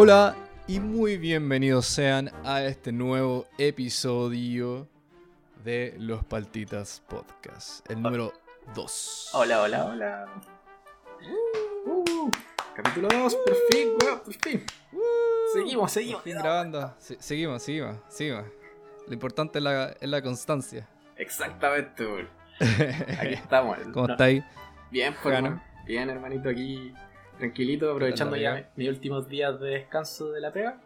Hola y muy bienvenidos sean a este nuevo episodio de Los Paltitas Podcast, el número 2. Hola, hola, hola. Uh, capítulo 2, por fin, weón, por fin. Seguimos, seguimos. Por fin grabando. Se- seguimos, seguimos, seguimos. Lo importante es la, es la constancia. Exactamente, weón. Aquí estamos. ¿Cómo No, estáis? Bien, pues, weón. Bien, hermanito, aquí tranquilito, aprovechando ya mis últimos días de descanso de la pega.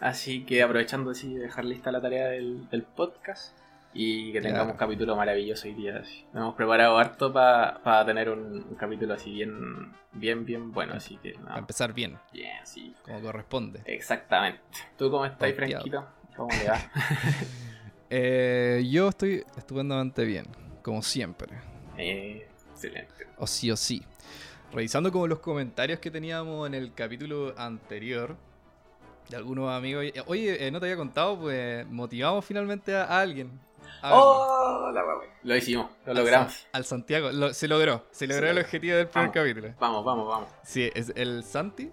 Así que aprovechando así de dejar lista la tarea del, del podcast y que tengamos Claro. un capítulo maravilloso hoy día. así. Nos hemos preparado harto para tener un, un capítulo así bien, bien, bien bueno. Así que, Para no, empezar bien, bien, sí. como corresponde. Exactamente. ¿Tú cómo estás. Franquito? ¿Cómo le va? Eh, yo estoy estupendamente bien, como siempre. Eh, excelente. O sí o sí. Revisando como los comentarios que teníamos en el capítulo anterior de algunos amigos. eh, Oye, eh, no te había contado, pues motivamos finalmente a, a alguien. A. ¡Oh! La. Lo hicimos, lo Al logramos. San- Al Santiago. Lo- se logró. Se logró Se el logró. objetivo del primer Vamos. capítulo. Vamos, vamos, vamos. Sí, es el Santi.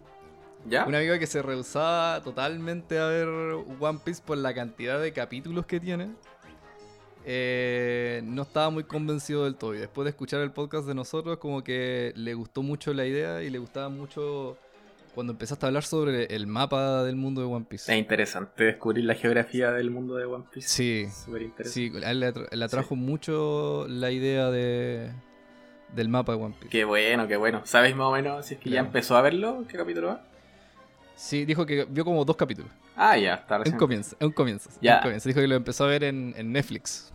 ¿Ya? Un amigo que se rehusaba totalmente a ver One Piece por la cantidad de capítulos que tiene. Eh, no estaba muy convencido del todo. Y después de escuchar el podcast de nosotros, como que le gustó mucho la idea y le gustaba mucho cuando empezaste a hablar sobre el mapa del mundo de One Es Piece. interesante descubrir la geografía del mundo de One Piece. Sí, Súper interesante. sí, a él le, atra- le atrajo mucho la idea de, del mapa de One Piece. Qué bueno, qué bueno. ¿Sabes más o menos si es que ya empezó a verlo? ¿Qué capítulo va? Sí, dijo que vio como dos capítulos. Ah, ya, está Es recién. un comienzo, es un comienzo. es Ya. un comienzo. Dijo que lo empezó a ver en, en Netflix.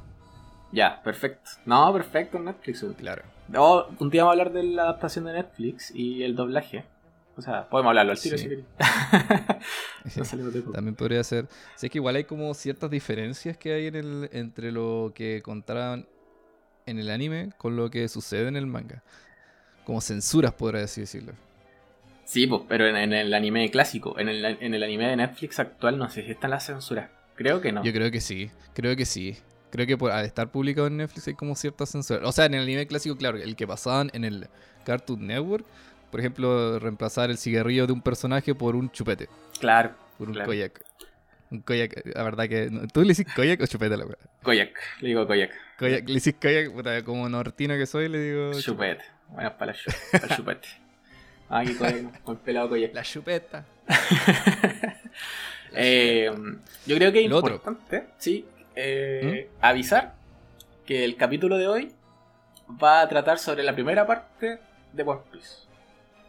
Ya, perfecto. No, perfecto en Netflix. Claro. Oh, un día vamos a hablar de la adaptación de Netflix y el doblaje. O sea, podemos hablarlo al tiro Sí. si queréis. no. También podría ser. Sí, es que igual hay como ciertas diferencias que hay en el, entre lo que contaban en el anime con lo que sucede en el manga. Como censuras, podría así decirlo. Sí, pues, pero en, en el anime clásico, en el, en el anime de Netflix actual, no sé si están las censuras. Creo que no. Yo creo que sí, creo que sí. Creo que por, al estar publicado en Netflix hay como ciertas censuras. O sea, en el anime clásico, claro, el que pasaban en el Cartoon Network, por ejemplo, reemplazar el cigarrillo de un personaje por un chupete, Claro, por un Claro. koyak. Un koyak, la verdad que. no- ¿Tú le dices koyak o chupete la wea? Koyak, le digo Koyak. Koyak, le dices koyak, puta, como nortino que soy, le digo. Chupete. Buenas para para el chupete. Ah, aquí Koyak, con el pelado Koyak. La chupeta. Eh, yo creo que es otro. importante, sí, eh, avisar que el capítulo de hoy va a tratar sobre la primera parte de One Piece.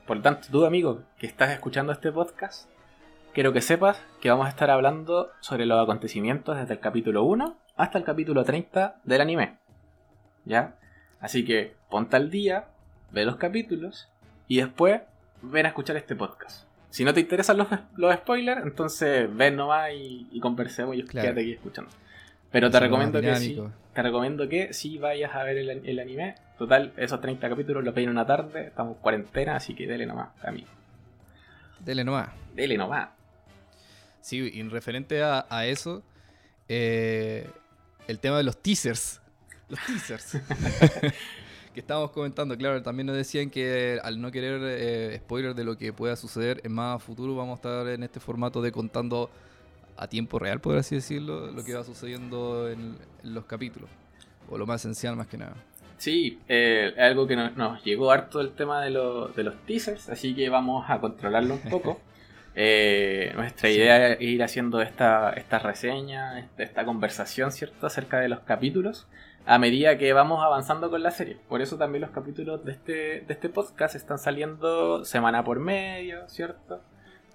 Por lo tanto, tú, amigo, que estás escuchando este podcast, quiero que sepas que vamos a estar hablando sobre los acontecimientos desde el capítulo 1 hasta el capítulo 30 del anime. ¿Ya? Así que ponte al día, ve los capítulos y después ven a escuchar este podcast. Si no te interesan los, los spoilers, entonces ven nomás y, y conversemos y Claro. quédate aquí escuchando. Pero te lo recomiendo que sí, te recomiendo que sí vayas a ver el, el anime. Total, esos 30 capítulos los veis en una tarde, estamos en cuarentena, así que dele nomás, amigo. Dele nomás. Dele nomás. Sí, y en referente a, a eso, eh, el tema de los teasers. Los teasers. que estábamos comentando, claro, también nos decían que al no querer eh, spoiler de lo que pueda suceder en más futuro, vamos a estar en este formato de contando a tiempo real, por así decirlo, lo que va sucediendo en, en los capítulos. O lo más esencial más que nada. Sí, eh, es algo que nos, llegó harto el tema de, lo- de los teasers, así que vamos a controlarlo un poco. Eh, nuestra Sí. idea es ir haciendo esta, esta reseña, esta, esta conversación, ¿cierto?, acerca de los capítulos a medida que vamos avanzando con la serie. Por eso también los capítulos de este, de este podcast están saliendo semana por medio, ¿cierto?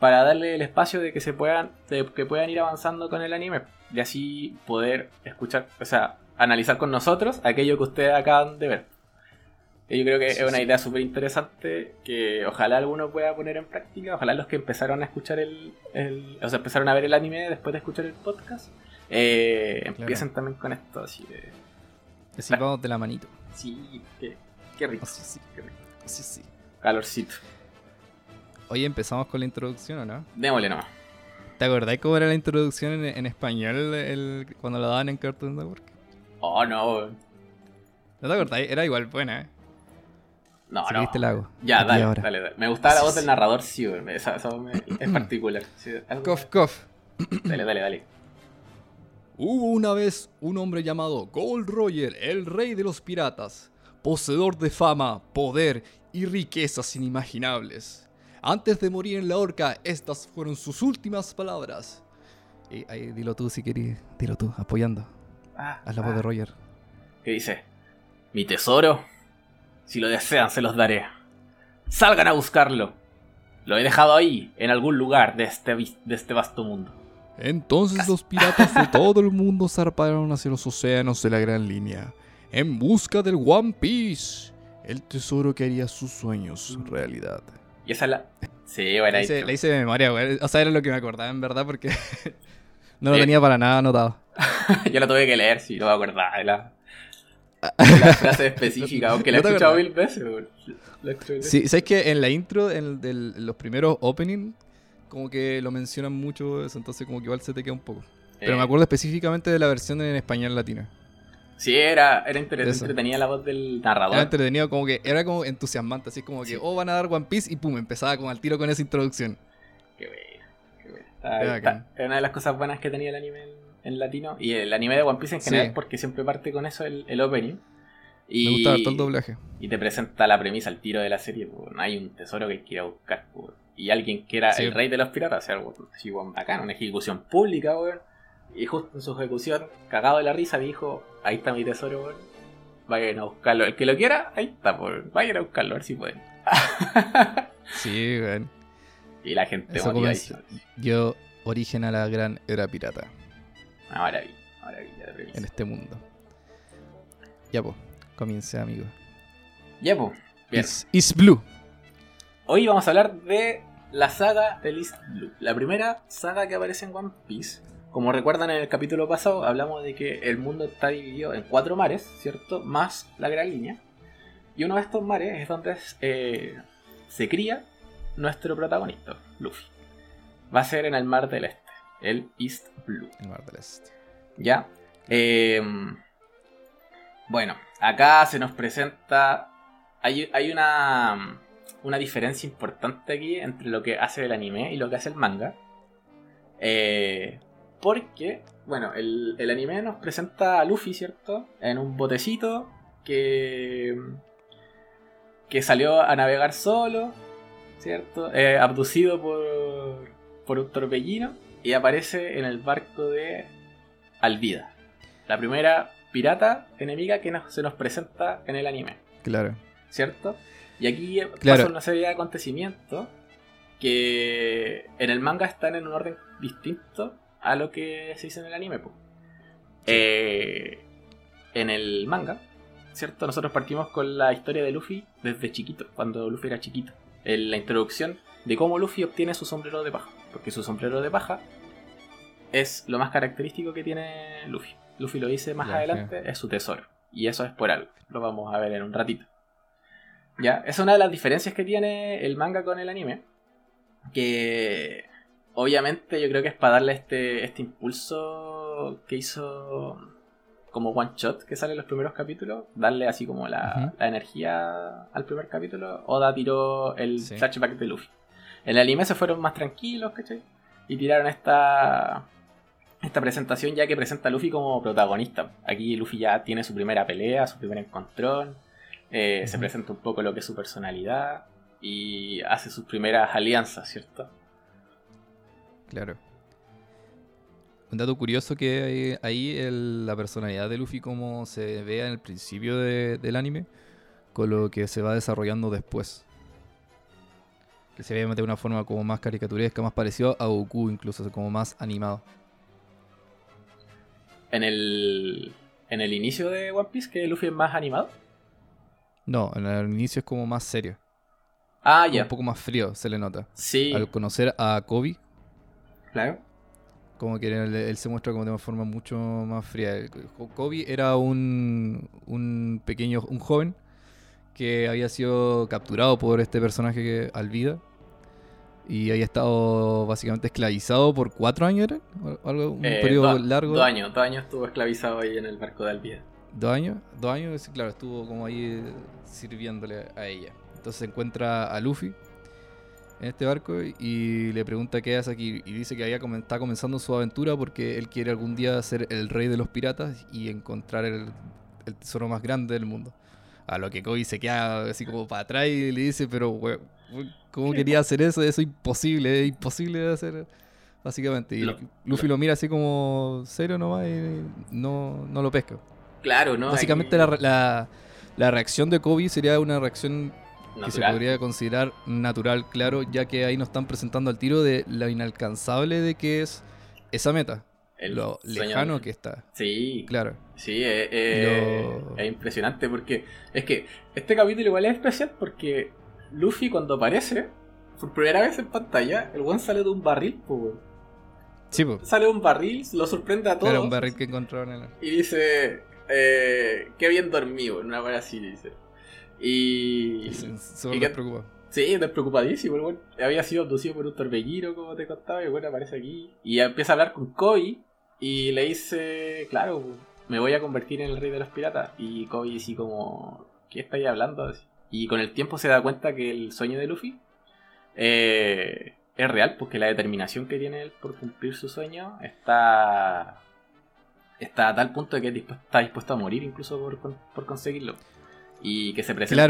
Para darle el espacio de que se puedan, de que puedan ir avanzando con el anime. Y así poder escuchar, o sea, analizar con nosotros aquello que ustedes acaban de ver. Yo creo que Sí, es una sí. idea súper interesante que ojalá alguno pueda poner en práctica. Ojalá los que empezaron a escuchar el, el- o sea, empezaron a ver el anime después de escuchar el podcast, eh, empiecen también con esto así de... Así Claro. vamos de la manito. Sí, qué, qué rico. Así sí. qué rico. Sí, sí. Calorcito. Oye, empezamos con la introducción, ¿o no? Démosle nomás. ¿Te acordás cómo era la introducción en, en español el- cuando la daban en Cartoon Network? Oh, no. ¿No te acordás? Era igual buena, ¿eh? No, si no. querés te la hago. Ya, dale, ahora. dale, dale. Me gustaba la voz sí. del narrador, sí. Esa, esa voz me- es particular. Sí, Cof, cof. Dale, dale, dale. Hubo una vez un hombre llamado Gold Roger, el rey de los piratas, poseedor de fama, poder y riquezas inimaginables. Antes de morir en la horca, estas fueron sus últimas palabras. Y ahí, dilo tú si querés, dilo tú, apoyando. Ah, Haz la voz de ah. Roger. ¿Qué dice? Mi tesoro, si lo desean, se los daré. Salgan a buscarlo. Lo he dejado ahí, en algún lugar de este, de este vasto mundo. Entonces los piratas de todo el mundo zarparon hacia los océanos de la Gran Línea, en busca del One Piece, el tesoro que haría sus sueños realidad. Y esa es la. Sí, La ahí. hice, la hice de memoria, güey. O sea, era lo que me acordaba en verdad porque no lo Eh. tenía para nada anotado. Yo la tuve que leer, si no me acordaba de la, de la frase específica, aunque la he ¿No te escuchado mil veces. mil Sí, ¿sabes que En la intro, en, del- en los primeros opening, como que lo mencionan mucho eso, entonces como que igual se te queda un poco. Pero Eh, me acuerdo específicamente de la versión en español latino. Sí, era, era entretenida la voz del Era narrador. entretenido, como que era como entusiasmante, así como que, Sí. oh, van a dar One Piece y pum, empezaba como al tiro con esa introducción. Qué buena, qué. Está- está-. Era una de las cosas buenas que tenía el anime en, en latino. Y el anime de One Piece en Sí. general, porque siempre parte con eso el, el opening. Y, Me gustaba todo el doblaje. y te presenta la premisa, el tiro de la serie. pues, hay un tesoro que hay que ir a buscar. pues, y alguien que era Sí. el rey de los piratas, o sea, algo así, bacán, una ejecución pública, weón. Y justo en su ejecución, cagado de la risa, dijo: Ahí está mi tesoro, weón. Vayan a buscarlo. El que lo quiera, ahí está, weón. Vayan a buscarlo, a ver si pueden. Sí, güey. y la gente motivadísima. Dio origen a la gran era pirata Una maravilla, una maravilla de en este mundo. Ya, pues, comience, amigo. Ya, pues. Bien. Is, is Blue. Hoy vamos a hablar de la saga de East Blue. La primera saga que aparece en One Piece. Como recuerdan en el capítulo pasado, hablamos de que el mundo está dividido en cuatro mares, ¿cierto? Más la gran línea. Y uno de estos mares es donde eh, se cría nuestro protagonista, Luffy. Va a ser en el mar del este, el East Blue. El Mar del Este. ¿Ya? Eh, bueno, acá se nos presenta. Hay, hay una, una diferencia importante aquí entre lo que hace el anime y lo que hace el manga. Eh, porque, bueno, el, el anime nos presenta a Luffy, ¿cierto? En un botecito que. que salió a navegar solo, ¿cierto? Eh, abducido por, por un torbellino y aparece en el barco de Alvida, la primera pirata enemiga que nos- se nos presenta en el anime, Claro. ¿cierto? Y aquí Claro. pasa una serie de acontecimientos que en el manga están en un orden distinto a lo que se dice en el anime. po. Eh, en el manga, ¿cierto? Nosotros partimos con la historia de Luffy desde chiquito, cuando Luffy era chiquito. En la introducción de cómo Luffy obtiene su sombrero de paja. Porque su sombrero de paja es lo más característico que tiene Luffy. Luffy lo dice más adelante, es su tesoro. Y eso es por algo. Lo vamos a ver en un ratito. Ya, es una de las diferencias que tiene el manga con el anime. Que obviamente yo creo que es para darle este, este impulso que hizo como one shot que sale en los primeros capítulos, darle así como la, la energía al primer capítulo, Oda tiró el Sí. flashback de Luffy. En el anime se fueron más tranquilos, ¿cachai? Y tiraron esta, esta presentación ya que presenta a Luffy como protagonista. Aquí Luffy ya tiene su primera pelea, su primer encontrón, eh, se presenta un poco lo que es su personalidad y hace sus primeras alianzas, ¿cierto? Claro. Un dato curioso que hay ahí el- la personalidad de Luffy como se ve en el principio de- del anime con lo que se va desarrollando después. Que se ve de una forma como más caricaturesca, más parecido a Goku incluso, como más animado. En el, en el inicio de One Piece, que Luffy es más animado. No, en el inicio es como más serio, Ah, ya. un poco más frío se le nota. Sí, Al conocer a Kobe, claro. como que él, él se muestra como de una forma mucho más fría. El- Kobe era un, un pequeño, un joven que había sido capturado por este personaje que Alvida y había estado básicamente esclavizado por cuatro años, ¿era? O Algo, un Eh, periodo do- largo. Dos años, dos años estuvo esclavizado ahí en el barco de Alvida. ¿Dos años? Dos años, sí, claro, estuvo como ahí eh, sirviéndole a ella. Entonces encuentra a Luffy en este barco y le pregunta qué hace aquí. Y dice que está comenzando su aventura porque él quiere algún día ser el rey de los piratas y encontrar el, tesoro más grande del mundo. A lo que Kobe se queda así como para atrás y le dice, pero ¿cómo quería hacer eso? Eso es imposible, es imposible de hacer. Básicamente. Y Luffy lo mira así como serio nomás y no, no lo pesca. Claro, ¿no? Básicamente la, la, reacción de Kobe sería una reacción que se podría considerar natural, claro, ya que ahí nos están presentando al tiro de lo inalcanzable de que es esa meta. lo lejano que está. Sí. Claro. Sí, eh, eh, es impresionante porque es que este capítulo igual es especial porque Luffy cuando aparece, por primera vez en pantalla, el buen sale de un barril, pues, Sí, Sale un barril, lo sorprende a todos. Era un barril que encontraron en el... Y dice, eh, qué bien dormido, una hora así dice. Y... Se despreocupa. Sí, despreocupadísimo. Bueno, había sido abducido por un torbellino, como te contaba, y bueno, aparece aquí. Y empieza a hablar con Koi y le dice, claro, me voy a convertir en el rey de los piratas. Y Koi dice como, ¿qué estáis hablando? Y con el tiempo se da cuenta que el sueño de Luffy eh, es real, porque la determinación que tiene él por cumplir su sueño está está a tal punto de que está dispuesto a morir incluso por, conseguirlo. Y que se presente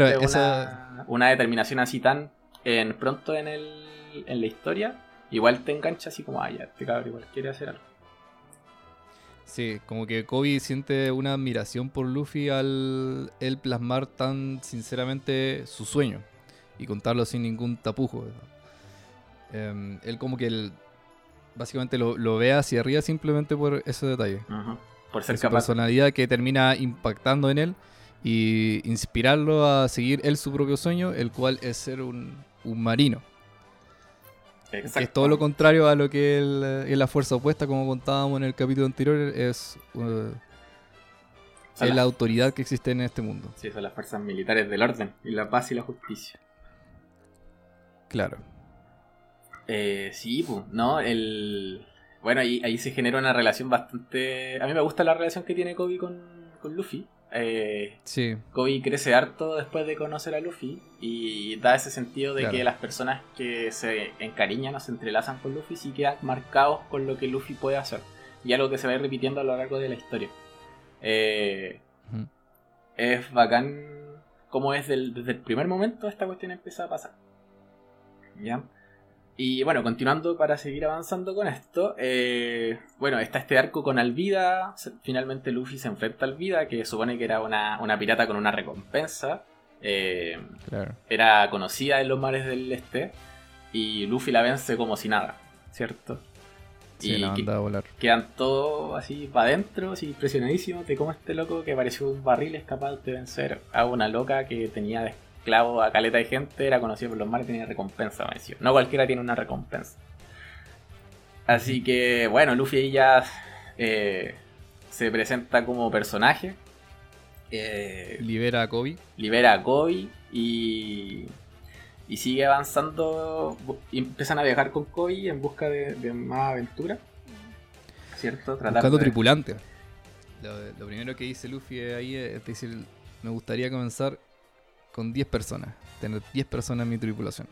una, determinación así tan en, pronto en, el, en la historia, igual te engancha así como, ah, ya, este cabrón igual quiere hacer algo. Sí, como que Kobe siente una admiración por Luffy al él plasmar tan sinceramente su sueño y contarlo sin ningún tapujo. Em, él como que él básicamente lo, lo, ve hacia arriba simplemente por ese detalle. Por ser capaz. personalidad que termina impactando en él y inspirarlo a seguir él su propio sueño, el cual es ser un, un marino. es todo lo contrario a lo que él, es la fuerza opuesta, como contábamos en el capítulo anterior, es, uh, la autoridad que existe en este mundo. Sí, son las fuerzas militares del orden y la paz y la justicia. Claro. Eh, sí, pues, ¿no? El... Bueno, ahí, ahí se genera una relación bastante... A mí me gusta la relación que tiene Kobe con, con Luffy. Eh, sí. Kobe crece harto después de conocer a Luffy y da ese sentido de que las personas que se encariñan o se entrelazan con Luffy sí quedan marcados con lo que Luffy puede hacer. Y algo que se va a ir repitiendo a lo largo de la historia. Eh, es bacán como es desde el primer momento esta cuestión empieza a pasar. ¿Ya? Y bueno, continuando para seguir avanzando con esto, eh, bueno, está este arco con Alvida, finalmente Luffy se enfrenta a Alvida, que supone que era una, pirata con una recompensa, eh, era conocida en los mares del este, y Luffy la vence como si nada, ¿cierto? y a volar. quedan todos así para adentro, así impresionadísimos de cómo este loco que pareció un barril es capaz de vencer a una loca que tenía esclavo a caleta de gente, era conocido por los mares y tenía recompensa, me No cualquiera tiene una recompensa. Así que, bueno, Luffy ahí ya eh, se presenta como personaje. Eh, libera a Kobe. Libera a Kobe y, y sigue avanzando. Y empiezan a viajar con Kobe en busca de, más aventura. ¿Cierto? Buscando tripulante. Lo, lo, primero que dice Luffy ahí es decir, me gustaría comenzar con 10 personas. Tener 10 personas en mi tripulación.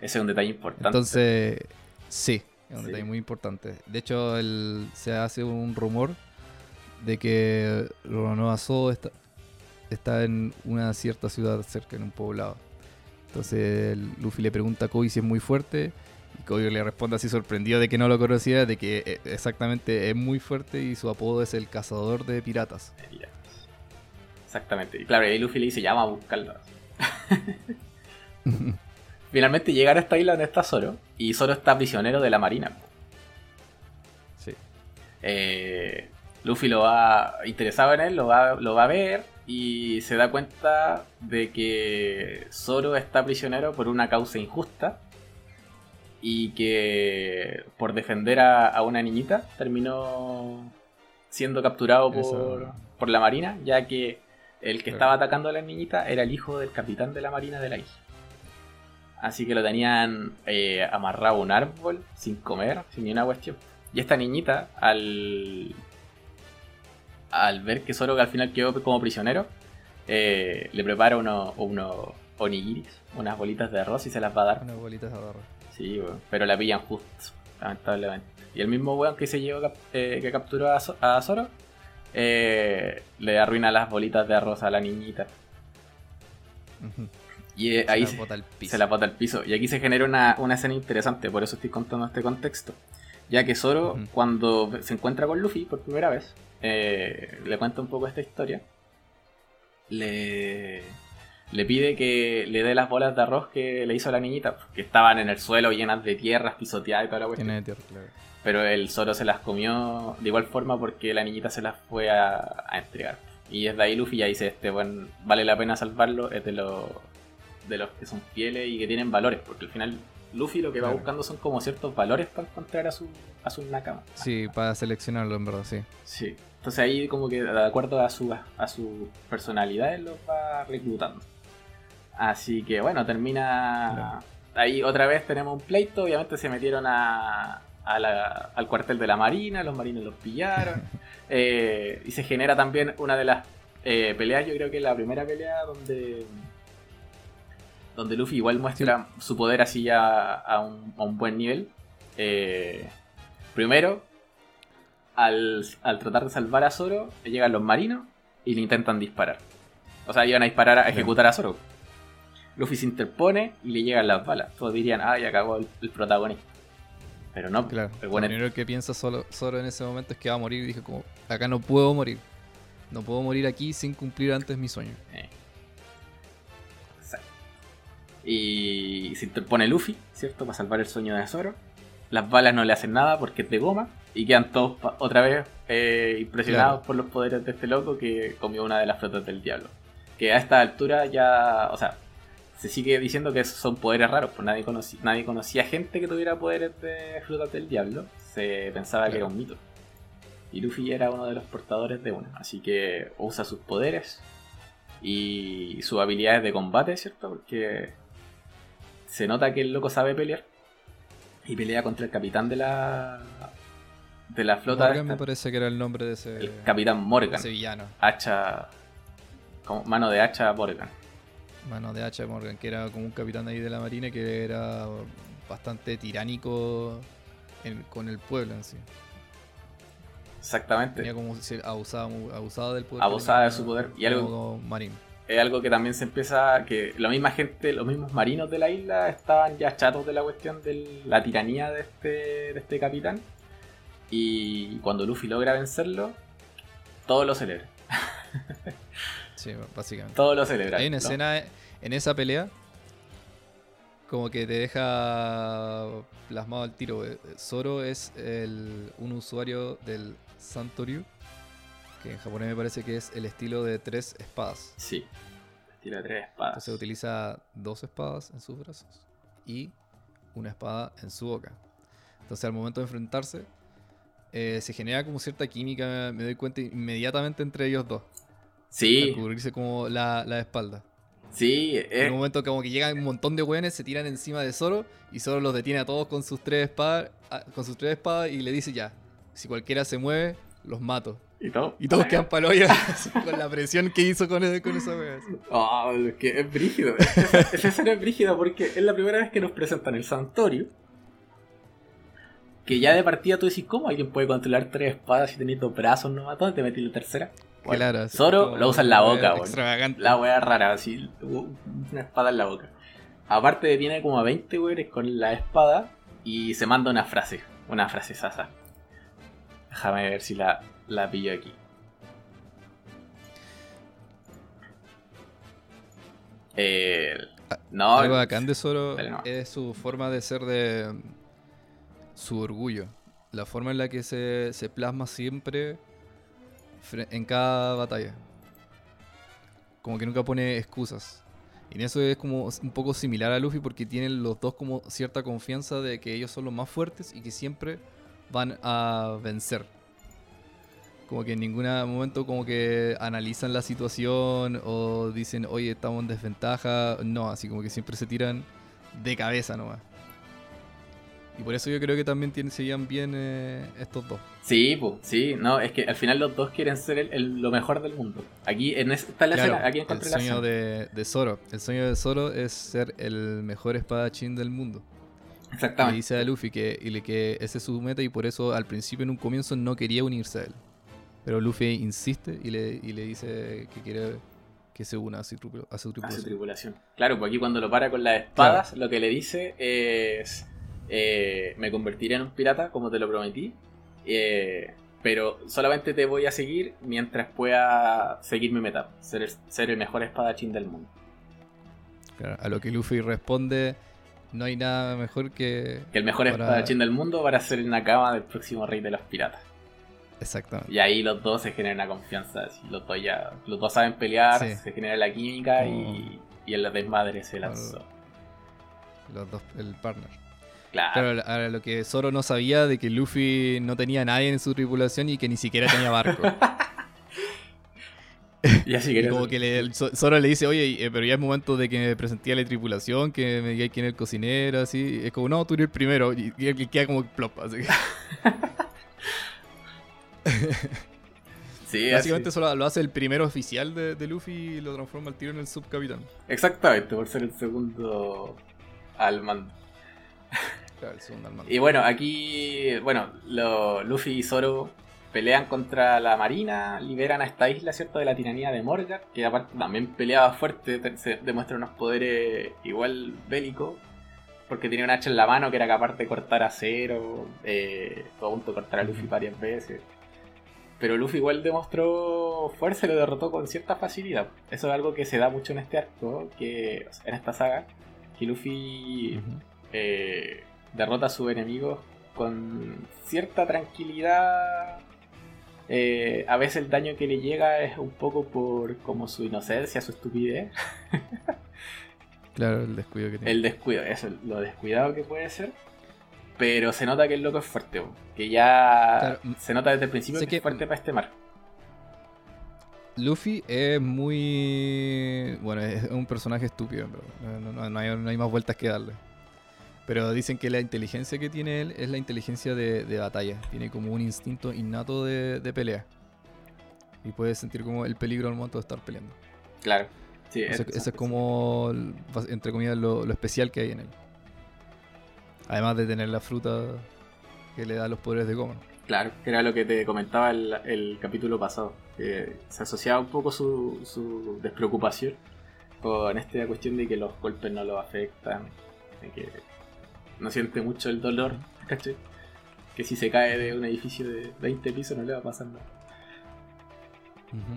Ese es un detalle importante. Entonces, sí, es un detalle muy importante. De hecho, se hace un rumor de que Ronoa está, está en una cierta ciudad cerca, en un poblado. Entonces Luffy le pregunta a Kobe si es muy fuerte. Y Kobe le responde así sorprendido de que no lo conocía, de que eh, exactamente es muy fuerte y su apodo es el cazador de piratas. Exactamente. Y claro, y ahí Luffy le dice, llama a buscarlo. Finalmente llegar a esta isla donde está Zoro. Y Zoro está prisionero de la marina. Sí. Eh, Luffy lo va interesado en él, lo va, lo va a ver y se da cuenta de que Zoro está prisionero por una causa injusta y que por defender a, una niñita terminó siendo capturado por, por, la marina, ya que el que estaba atacando a la niñita era el hijo del capitán de la marina de la isla. Así que lo tenían eh, amarrado a un árbol, sin comer, sin ni una cuestión. Y esta niñita, al, al ver que Zoro al final quedó como prisionero, eh, le prepara unos onigiris, unas bolitas de arroz y se las va a dar. Unas bolitas de arroz. Sí. Pero la pillan justo, lamentablemente. Y el mismo weón que se llevó eh, que capturó a, a Zoro eh, le arruina las bolitas de arroz a la niñita. Y eh, ahí se, la bota al piso. Y aquí se genera una, una, escena interesante, por eso estoy contando este contexto. Ya que Zoro, cuando se encuentra con Luffy por primera vez, eh, le cuenta un poco esta historia. Le, le pide que le dé las bolas de arroz que le hizo a la niñita, que estaban en el suelo llenas de tierras, pisoteadas y toda la cuestión. Pero el Zoro se las comió de igual forma porque la niñita se las fue a, entregar. Y es de ahí Luffy ya dice, este, bueno, vale la pena salvarlo, es de, los de los que son fieles y que tienen valores, porque al final Luffy lo que va buscando son como ciertos valores para encontrar a su, a su Nakama. Sí, para seleccionarlo en verdad, sí. Sí. Entonces ahí como que de acuerdo a su, a su personalidad los va reclutando. Así que bueno, termina... Ahí otra vez tenemos un pleito, obviamente se metieron a, al cuartel de la Marina, los marines los pillaron. Eh, y se genera también una de las eh, peleas, yo creo que es la primera pelea donde donde Luffy igual muestra su poder así ya a un, buen nivel. Eh, primero, al, tratar de salvar a Zoro, llegan los marinos y le intentan disparar. O sea, iban a disparar a ejecutar a Zoro. Luffy se interpone y le llegan las balas. Todos dirían, ah, ya cagó el protagonista. Pero no, claro. El Lo primero que piensa solo, solo en ese momento es que va a morir. Y dije, como, acá no puedo morir. No puedo morir aquí sin cumplir antes mi sueño. Eh. Y se interpone Luffy, ¿cierto? Para salvar el sueño de Zoro. Las balas no le hacen nada porque es de goma. Y quedan todos otra vez eh, impresionados por los poderes de este loco que comió una de las flotas del diablo. Que a esta altura ya. O sea, se sigue diciendo que son poderes raros, pues nadie conocía, nadie conocía gente que tuviera poderes de frutas del diablo. Se pensaba que era un mito. Y Luffy era uno de los portadores de uno. Así que usa sus poderes y sus habilidades de combate, ¿cierto? Porque se nota que el loco sabe pelear. Y pelea contra el capitán de la. de la flota. Morgan me parece que era el nombre de ese. El capitán Morgan. Ese villano. Hacha. Como mano de hacha Morgan. Mano de hacha Morgan, que era como un capitán ahí de la marina que era bastante tiránico con el pueblo en sí. Exactamente. Tenía como abusado, abusado del poder. Abusada de su poder. Y algo, marino. Es algo que también se empieza, que la misma gente, los mismos marinos de la isla estaban ya chatos de la cuestión de la tiranía de este, de este capitán. Y cuando Luffy logra vencerlo, todos lo celebran. Sí, básicamente. Todo lo celebra. Hay una escena en esa pelea como que te deja plasmado al tiro. Eh, Zoro es el, un usuario del Santoryu, que en japonés me parece que es el estilo de tres espadas. Sí, estilo de tres espadas. Se utiliza dos espadas en sus brazos y una espada en su boca. Entonces al momento de enfrentarse, eh, se genera como cierta química, me doy cuenta inmediatamente entre ellos dos. Sí. cubrirse como la, espalda. Sí, En un momento como que llegan un montón de weones, se tiran encima de Zoro y Zoro los detiene a todos con sus tres espadas, con sus tres espadas y le dice ya, si cualquiera se mueve, los mato. ¿Y, todo? y todos quedan paloya con la presión que hizo con, con esa wea. Oh, es que es brígido. Esa escena es brígida porque es la primera vez que nos presentan el santuario. Que ya de partida tú decís, ¿cómo alguien puede controlar tres espadas si tenéis dos brazos nomás? ¿Dónde te metí la tercera? Claro, Zoro lo usa en la boca, Extravagante. La wea rara, así, una espada en la boca. Aparte viene como a 20 weones con la espada y se manda una frase, una frase sasa. Déjame ver si la, la pillo aquí. Eh, no, Algo bacán de Zoro es su forma de ser de su orgullo. La forma en la que se, se plasma siempre en cada batalla. Como que nunca pone excusas. Y en eso es como un poco similar a Luffy porque tienen los dos como cierta confianza de que ellos son los más fuertes y que siempre van a vencer. Como que en ningún momento como que analizan la situación o dicen, oye, estamos en desventaja. No, así como que siempre se tiran de cabeza nomás. Y por eso yo creo que también tienen, seguían bien eh, estos dos. Sí, pues, sí, no, es que al final los dos quieren ser el, lo mejor del mundo. Aquí en esta la escena, aquí El sueño de, de Zoro. El sueño de Zoro es ser el mejor espadachín del mundo. Exactamente. Le dice a Luffy que, y que ese es su meta y por eso al principio en un comienzo no quería unirse a él. Pero Luffy insiste y le, y le dice que quiere que se una a su, tripulación. Claro, pues aquí cuando lo para con las espadas, lo que le dice es eh, me convertiré en un pirata como te lo prometí, eh, pero solamente te voy a seguir mientras pueda seguir mi meta, ser el, ser el mejor espadachín del mundo. a lo que Luffy responde, no hay nada mejor que... Que el mejor espadachín del mundo para ser en la cama del próximo rey de los piratas. Exactamente. Y ahí los dos se generan una confianza. Los dos ya, los dos saben pelear, se genera la química y, oh. y el desmadre se lanzó. Los dos, el partner. Claro. ahora lo que Zoro no sabía de que Luffy no tenía nadie en su tripulación y que ni siquiera tenía barco. y así que como que Zoro le dice, oye, eh, pero ya es momento de que me presenté a la tripulación, que me diga quién es el cocinero, así. Es como, no, tú eres el primero. Y, y queda como plop, así. sí, Básicamente solo lo hace el primer oficial de, de, Luffy y lo transforma al tiro en el subcapitán. Exactamente, por ser el segundo al mando. Y bueno, aquí, bueno, Luffy y Zoro pelean contra la marina, liberan a esta isla, ¿cierto? De la tiranía de Morgan, que aparte también peleaba fuerte, se demuestra unos poderes igual bélicos, porque tenía un hacha en la mano que era capaz de cortar acero, eh, todo punto cortar a Luffy varias veces. Pero Luffy igual demostró fuerza y lo derrotó con cierta facilidad. Eso es algo que se da mucho en este arco, que en esta saga, que Luffy derrota a sus enemigos con cierta tranquilidad. Eh, a veces el daño que le llega es un poco por como su inocencia, su estupidez. claro, el descuido que tiene. El descuido, eso, lo descuidado que puede ser. Pero se nota que el loco es fuerte, que ya se nota desde el principio que, es fuerte para este mar. Luffy es muy. Bueno, es un personaje estúpido, no, hay, no hay más vueltas que darle. Pero dicen que la inteligencia que tiene él es la inteligencia de, batalla. Tiene como un instinto innato de, pelea. Y puede sentir como el peligro al momento de estar peleando. Claro. Sí, eso, es como, entre comillas, lo, especial que hay en él. Además de tener la fruta que le da los poderes de Goman. Claro, que era lo que te comentaba el, el capítulo pasado. Que se asociaba un poco su, su despreocupación con esta cuestión de que los golpes no lo afectan, de que no siente mucho el dolor, ¿cachai? Que si se cae de un edificio de 20 pisos no le va a pasar nada.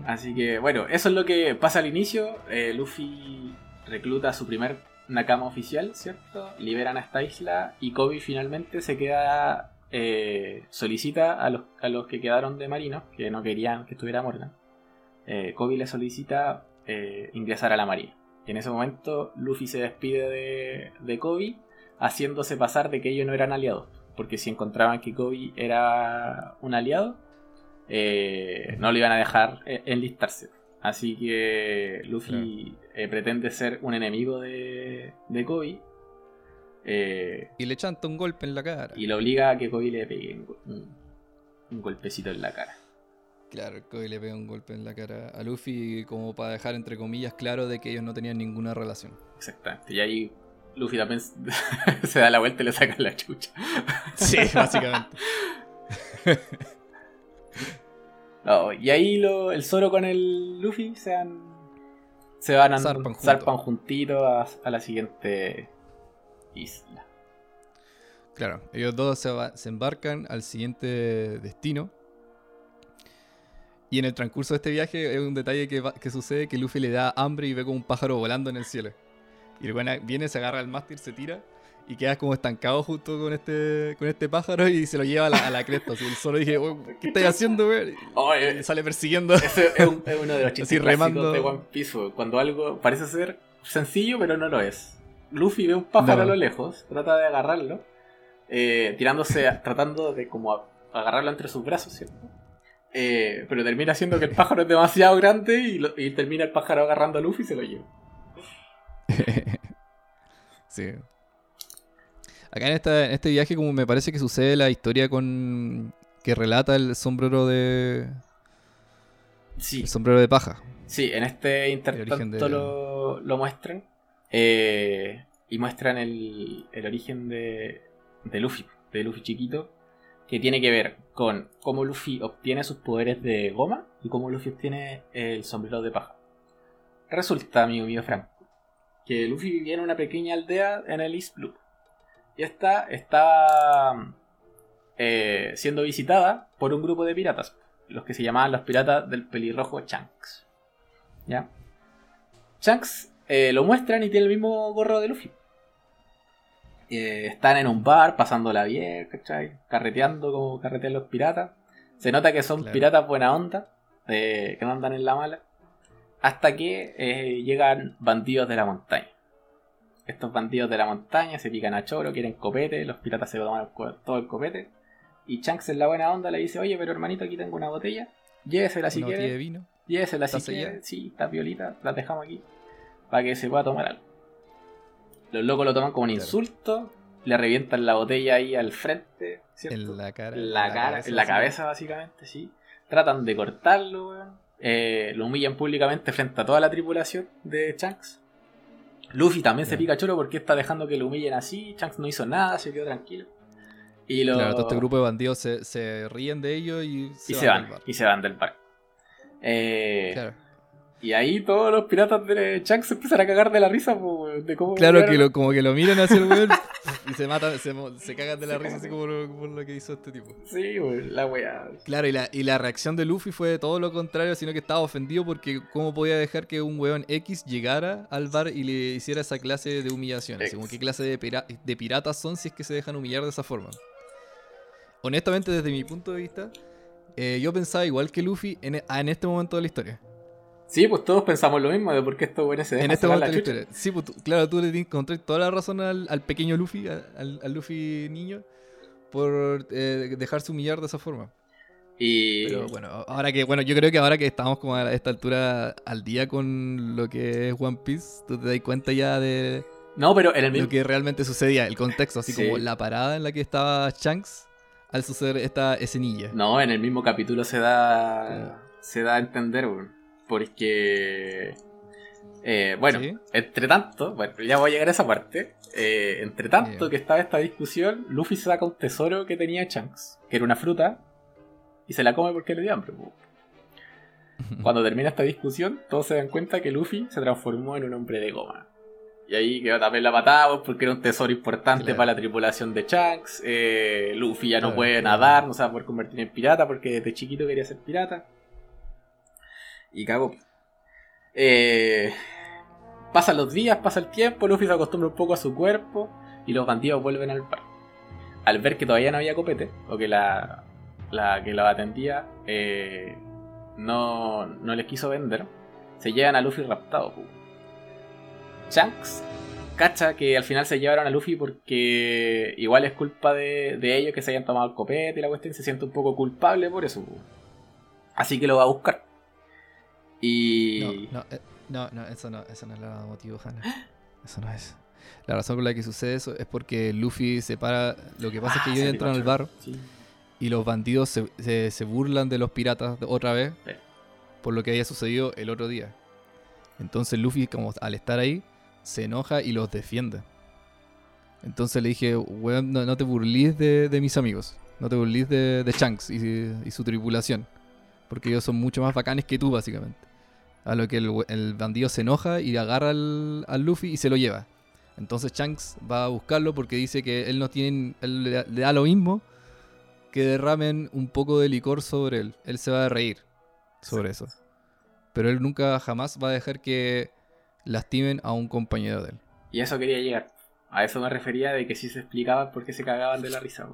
Así que bueno, eso es lo que pasa al inicio. Eh, Luffy recluta a su primer Nakama oficial, ¿cierto? Liberan a esta isla y Kobe finalmente se queda... Eh, solicita a los, a los que quedaron de marinos, que no querían que estuviera Morgan. Eh, Kobe le solicita ingresar a la marina. Y en ese momento Luffy se despide de, de Kobe haciéndose pasar de que ellos no eran aliados. Porque si encontraban que Kobe era un aliado, eh, no lo iban a dejar eh, enlistarse. Así que Luffy eh, pretende ser un enemigo de, de Kobe. y le chanta un golpe en la cara. Y lo obliga a que Kobe le pegue un, golpecito en la cara. Claro, Kobe le pega un golpe en la cara a Luffy como para dejar entre comillas claro de que ellos no tenían ninguna relación. Exactamente. Y ahí Luffy también se da la vuelta y le saca la chucha. Sí, básicamente. y ahí lo, el Zoro con el Luffy se, han, se van a zarpan, juntitos a, la siguiente isla. Claro, ellos dos se, embarcan al siguiente destino. Y en el transcurso de este viaje es un detalle que, que sucede que Luffy le da hambre y ve como un pájaro volando en el cielo. Y el viene, se agarra al mástil, se tira y queda como estancado justo con este con este pájaro y se lo lleva a la, cresta. Así, solo dije, ¿qué estás haciendo, güey? y sale persiguiendo. Ese es, uno de los chistes remando. de One Piece, cuando algo parece ser sencillo, pero no lo es. Luffy ve un pájaro a lo lejos, trata de agarrarlo, eh, tirándose, tratando de como agarrarlo entre sus brazos, ¿cierto? Eh, pero termina siendo que el pájaro es demasiado grande y, y termina el pájaro agarrando a Luffy y se lo lleva. sí. Acá en, esta, en este viaje como me parece que sucede la historia con... que relata el sombrero de... Sí. El sombrero de paja. Sí, en este intertanto lo, lo, muestran. Eh, y muestran el, el origen de, de Luffy, de Luffy chiquito, que tiene que ver con cómo Luffy obtiene sus poderes de goma y cómo Luffy obtiene el sombrero de paja. Resulta, amigo mío Frank, que Luffy vivía en una pequeña aldea en el East Blue. Y esta estaba eh, siendo visitada por un grupo de piratas, los que se llamaban los piratas del pelirrojo Shanks. ¿Ya? Shanks eh, lo muestran y tiene el mismo gorro de Luffy. Eh, están en un bar, pasándola bien, ¿cachai? Carreteando como carretean los piratas. Se nota que son piratas buena onda, que no andan en la mala. Hasta que eh, llegan bandidos de la montaña. Estos bandidos de la montaña se pican a choro, quieren copete, los piratas se toman todo el copete. Y Shanks en la buena onda le dice, oye, pero hermanito, aquí tengo una botella. Llévesela si quiere. de vino? Llévesela si quiere. Sí, está violita, la dejamos aquí. Para que se pueda tomar algo. Los locos lo toman como un insulto, le revientan la botella ahí al frente, En la cara. En la, cara, cabeza, en la cabeza, básicamente, sí. Tratan de cortarlo, weón. Eh, lo humillan públicamente frente a toda la tripulación de Shanks. Luffy también se pica choro porque está dejando que lo humillen así. Shanks no hizo nada, se quedó tranquilo. Y lo... Claro, todo este grupo de bandidos se, ríen de ellos y se, van, Y se van del bar. Eh, claro. Y ahí todos los piratas de Shanks se empiezan a cagar de la risa, de cómo. Claro, que lo, como que lo miran hacia el weón y se matan, se, cagan de la risa, así como lo, lo que hizo este tipo. Sí, la weá. Claro, y la, y la reacción de Luffy fue todo lo contrario, sino que estaba ofendido porque cómo podía dejar que un weón X llegara al bar y le hiciera esa clase de humillaciones. Como qué clase de, de piratas son si es que se dejan humillar de esa forma. Honestamente, desde mi punto de vista, eh, yo pensaba igual que Luffy en, en este momento de la historia. Sí, pues todos pensamos lo mismo de por qué estos buenos se dejan En este momento la chucha. Sí, pues claro, tú le encontré toda la razón al, pequeño Luffy, al, Luffy niño, por eh, dejarse humillar de esa forma. Y... Pero bueno, ahora que, bueno, yo creo que ahora que estamos como a esta altura al día con lo que es One Piece, tú te das cuenta ya de no, pero en el lo que realmente sucedía, el contexto, así como la parada en la que estaba Shanks al suceder esta escenilla. No, en el mismo capítulo se da, se da a entender, weón. Porque. Eh, bueno, entre tanto, bueno, ya voy a llegar a esa parte. Eh, entre tanto que estaba esta discusión, Luffy saca un tesoro que tenía Chunks, que era una fruta, y se la come porque le dio hambre. Cuando termina esta discusión, todos se dan cuenta que Luffy se transformó en un hombre de goma. Y ahí quedó también la patada porque era un tesoro importante para la tripulación de Chunks. Eh, Luffy ya no puede nadar, no se va a poder convertir en pirata porque desde chiquito quería ser pirata. Y cago. Eh, pasan los días, pasa el tiempo, Luffy se acostumbra un poco a su cuerpo y los bandidos vuelven al bar. Al ver que todavía no había copete, o que la, la que lo atendía eh, no, no les quiso vender, se llevan a Luffy raptado. Shanks cacha que al final se llevaron a Luffy porque igual es culpa de, de ellos que se hayan tomado el copete y la cuestión se siente un poco culpable por eso. Así que lo va a buscar. Y. No, eh, no, no, eso no, eso no es el motivo, Hanna. Eso no es. La razón por la que sucede eso es porque Luffy se para. Lo que pasa es que ellos entran al bar y los bandidos se, se, burlan de los piratas otra vez por lo que había sucedido el otro día. Entonces Luffy, como al estar ahí, se enoja y los defiende. Entonces le dije, weón, no, te burlís de, de, mis amigos. No te burlís de, de Shanks y, y su tripulación. Porque ellos son mucho más bacanes que tú, básicamente. A lo que el, bandido se enoja y agarra al, Luffy y se lo lleva. Entonces Shanks va a buscarlo porque dice que él no tiene. Él le, da lo mismo que derramen un poco de licor sobre él. Él se va a reír sobre eso. Pero él nunca jamás va a dejar que lastimen a un compañero de él. Y a eso quería llegar. A eso me refería de que sí se explicaba por qué se cagaban de la risa.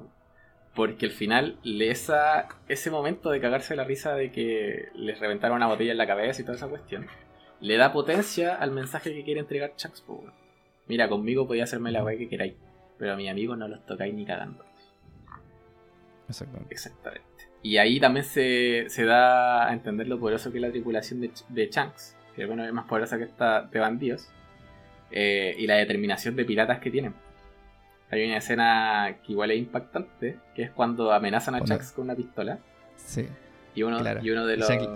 Porque al final, esa, ese momento de cagarse la risa de que les reventaron una botella en la cabeza y toda esa cuestión, le da potencia al mensaje que quiere entregar Chucks. Mira, conmigo podía hacerme la weá que queráis, pero a mi amigo no los tocáis ni cagando. Exactamente. Exactamente. Y ahí también se, se da a entender lo poderoso que es la tripulación de, de Chunks, que bueno, es más poderosa que esta de bandidos, eh, y la determinación de piratas que tienen. Hay una escena que igual es impactante, que es cuando amenazan a Chucks con una pistola. Sí. Y uno, Claro. y uno de los. Jack-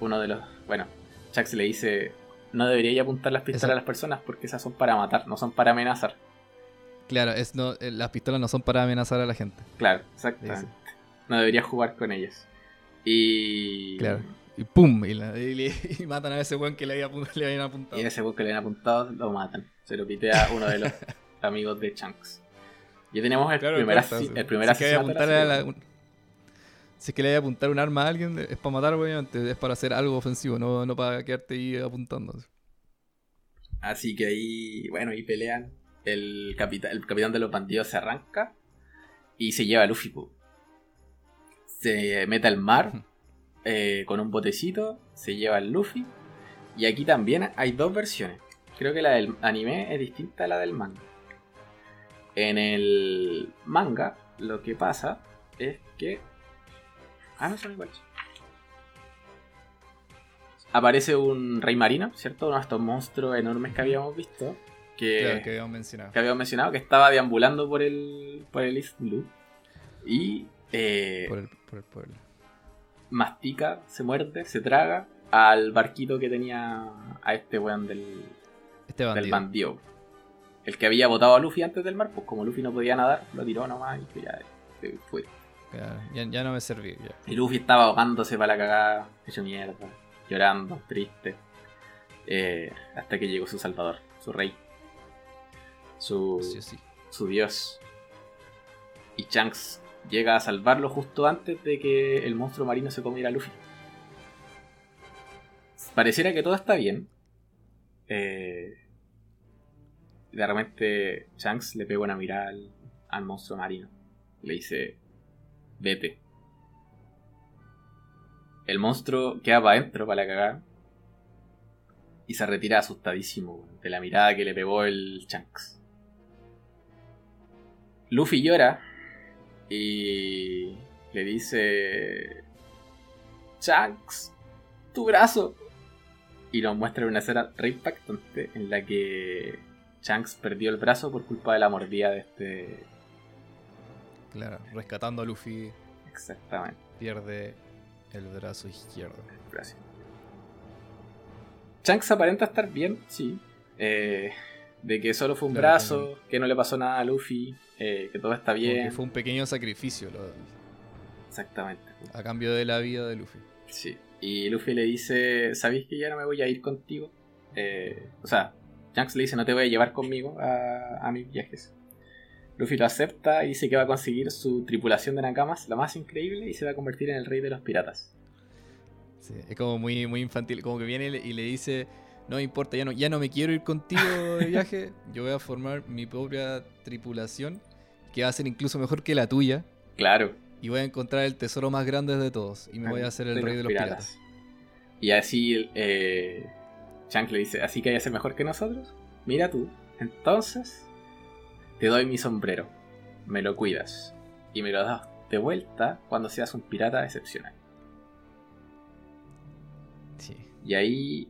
Uno de los. Bueno, Chucks le dice: No debería apuntar las pistolas a las personas porque esas son para matar, no son para amenazar. Claro, es, no, eh, las pistolas no son para amenazar a la gente. Claro, exactamente. No debería jugar con ellas. Y. Claro. Y pum, y, la- y le- y matan a ese weón que le, habían apuntado. Y en ese bus que le han apuntado lo matan. Se lo pitea uno de los amigos de Chunks. Y tenemos el Claro, primer, cuenta, el primer si es que la a la- un- Si es que le hay que apuntar un arma a alguien, es para matar, obviamente. Es para hacer algo ofensivo, no, no para quedarte ahí apuntando. Así que ahí, bueno, ahí pelean. El, capitán el capitán de los bandidos se arranca y se lleva a Luffy. po. Se mete al mar eh, con un botecito, se lleva al Luffy. Y aquí también hay dos versiones. Creo que la del anime es distinta a la del manga. En el manga, lo que pasa es que. Ah, no son iguales. Aparece un rey marino, ¿cierto? Uno de estos monstruos enormes que habíamos visto. Que, Claro, que habíamos mencionado. que habíamos mencionado, que estaba deambulando por el, por el East Blue. Y eh, Por el, por el pueblo. mastica, se muerde, se traga al barquito que tenía a este weón del, Este del bandido. El que había botado a Luffy antes del mar, pues como Luffy no podía nadar, lo tiró nomás y ya se fue. Claro, ya, ya no me serví. Ya. Y Luffy estaba ahogándose para la cagada, hecho mierda, llorando, triste. eh, hasta que llegó su salvador, su rey, su, Sí, sí. su dios. Y Shanks llega a salvarlo justo antes de que el monstruo marino se comiera a Luffy. Pareciera que todo está bien. Eh, de repente Shanks le pega una mirada al, monstruo marino. Le dice, vete. El monstruo queda para adentro para la cagada. Y se retira asustadísimo de la mirada que le pegó el Shanks. Luffy llora y le dice: Shanks, tu brazo. Y nos muestra una escena re impactante en la que Shanks perdió el brazo por culpa de la mordida de este. Claro, rescatando a Luffy, Exactamente. pierde el brazo izquierdo. Gracias. Shanks aparenta estar bien, sí. Eh, de que solo fue un Claro, brazo, que no le pasó nada a Luffy, eh, que todo está bien. que fue un pequeño sacrificio lo- Exactamente. a cambio de la vida de Luffy. Sí. Y Luffy le dice, ¿sabéis que ya no me voy a ir contigo? Eh, o sea, Shanks le dice, no te voy a llevar conmigo a, a mis viajes. Luffy lo acepta y dice que va a conseguir su tripulación de Nakamas, la más increíble, y se va a convertir en el rey de los piratas. Sí, es como muy, muy infantil, como que viene y le- dice, no me importa, ya no, ya no me quiero ir contigo de viaje, yo voy a formar mi propia tripulación, que va a ser incluso mejor que la tuya, Claro. y voy a encontrar el tesoro más grande de todos, y me voy a hacer el rey de los piratas. Y así eh, Shanks le dice, ¿así que hay que ser mejor que nosotros? Mira tú, entonces te doy mi sombrero, me lo cuidas y me lo das de vuelta cuando seas un pirata excepcional. Sí. Y ahí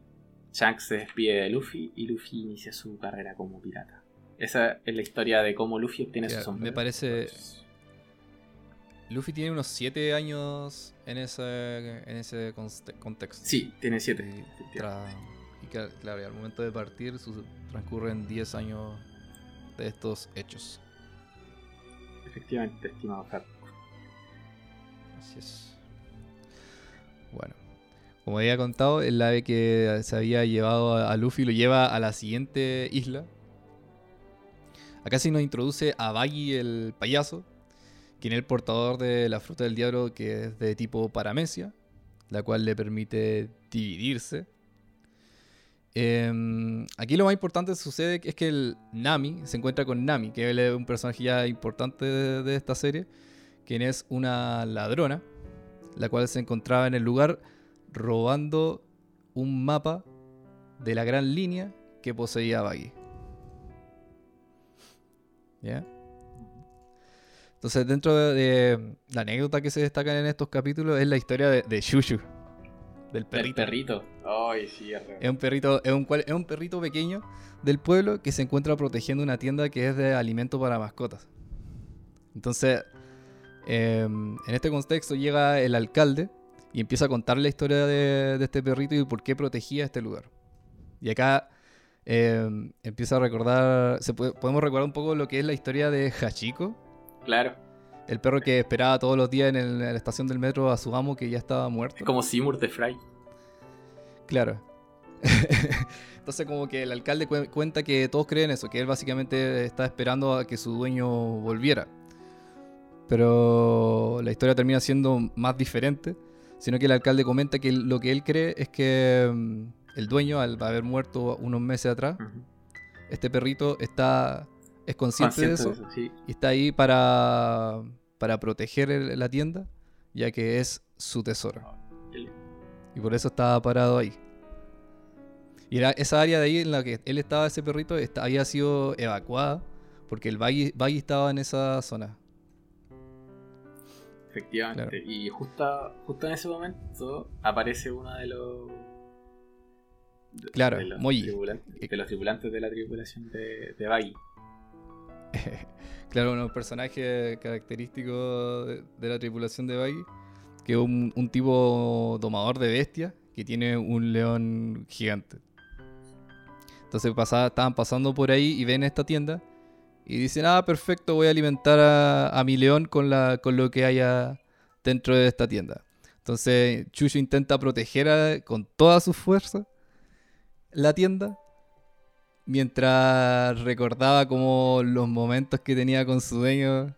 Shanks se despide de Luffy y Luffy inicia su carrera como pirata. Esa es la historia de cómo Luffy obtiene su sombrero. me parece- Luffy tiene unos 7 años en ese, en ese contexto. Sí, tiene siete. Y, efectivamente. tra- y que, claro, y al momento de partir su- transcurren 10 años de estos hechos. Efectivamente, estimado Fat. Así es. Bueno, como había contado, el ave que se había llevado a, a Luffy lo lleva a la siguiente isla. Acá se nos introduce a Baggy el payaso, quien es el portador de la fruta del diablo que es de tipo paramecia, la cual le permite dividirse. Em, aquí lo más importante sucede es que el Nami se encuentra con Nami, que él es un personaje ya importante de, de esta serie, quien es una ladrona, la cual se encontraba en el lugar robando un mapa de la gran línea que poseía Baggy. ¿Ya? Entonces, dentro de, de la anécdota que se destacan en estos capítulos es la historia de, de Shushu, del El perrito. perrito. Ay, sí, es, es un perrito, es un, es un perrito pequeño del pueblo que se encuentra protegiendo una tienda que es de alimento para mascotas. Entonces, em, en este contexto llega el alcalde y empieza a contar la historia de, este perrito y por qué protegía este lugar. Y acá em, empieza a recordar, se podemos recordar un poco lo que es la historia de Hachiko. Claro. El perro que esperaba todos los días en, la estación del metro a su amo que ya estaba muerto. Es como Seymour de Fry. Claro. Entonces como que el alcalde cuenta que todos creen eso, que él básicamente está esperando a que su dueño volviera. Pero la historia termina siendo más diferente, sino que el alcalde comenta que lo que él cree es que mm, el dueño, al haber muerto unos meses atrás, este perrito está es consciente, de eso, y está ahí para, para proteger la tienda, ya que es su tesoro. Y por eso estaba parado ahí. Y era esa área de ahí en la que él estaba, ese perrito, había sido evacuada porque el valle, estaba en esa zona. Efectivamente. Y justo, justo en ese momento aparece uno de los. claro, de los, tripulantes, de los tripulantes de la tripulación de, de claro, un personaje característico de, la tripulación de Baggy, que es un, tipo domador de bestias que tiene un león gigante. Entonces estaban pasando por ahí y ven esta tienda y dicen, ah, perfecto, voy a alimentar a, mi león con lo que haya dentro de esta tienda. Entonces Chucho intenta proteger con toda su fuerza la tienda mientras recordaba como los momentos que tenía con su dueño.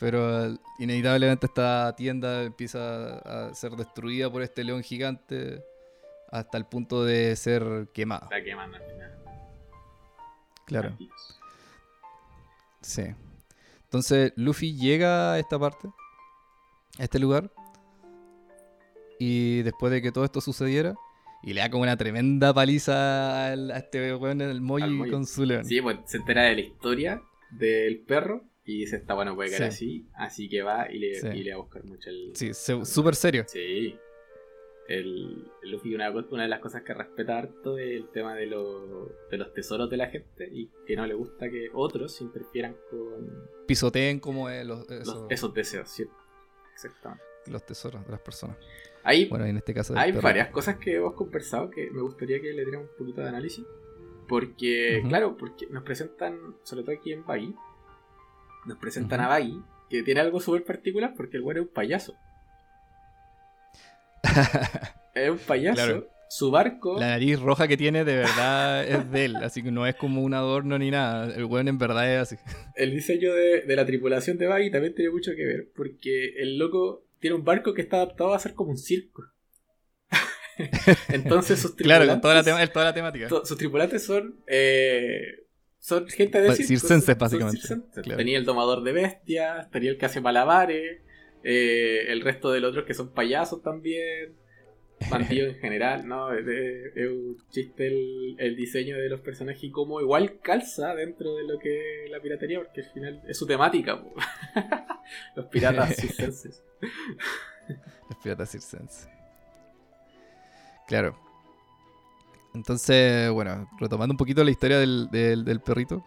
Pero inevitablemente esta tienda empieza a ser destruida por este león gigante hasta el punto de ser quemada. Está quemando al final. Claro. Sí. Entonces Luffy llega a esta parte, a este lugar, y después de que todo esto sucediera, y le da como una tremenda paliza a este weón, el Moji, con su león. Sí, pues se entera de la historia del perro y dice, está bueno, puede caer así, así que va y le, y le va a buscar mucho el... Sí, súper serio. Sí el, Luffy una, una, de las cosas que respeta harto es el tema de, de, los tesoros de la gente y que no le gusta que otros interfieran con... Pisoteen como los, esos, deseos, ¿sí? Exactamente. Los tesoros de las personas. Hay, bueno, en este caso hay varias cosas que hemos conversado que me gustaría que le diéramos un poquito de análisis. Porque, claro, porque nos presentan, sobre todo aquí en Baggy, nos presentan a Baggy, que tiene algo súper particular porque el güey es un payaso. es un payaso. Su barco. La nariz roja que tiene de verdad es de él, así que no es como un adorno ni nada. El weón en verdad es así. El diseño de, la tripulación de Baggy también tiene mucho que ver, porque el loco tiene un barco que está adaptado a ser como un circo. Entonces sus tripulantes. claro, con toda la, temática. sus tripulantes son. Eh, son gente de circo. Circenses, básicamente. Tenía el domador de bestias, tenía el que hace malabares. Eh, el resto de los otros que son payasos también. Bandidos en general, ¿no? Es, un chiste el, diseño de los personajes y cómo igual calza dentro de lo que es la piratería, porque al final es su temática. los piratas circenses. los piratas circenses. Claro. Entonces, bueno, retomando un poquito la historia del, del, perrito.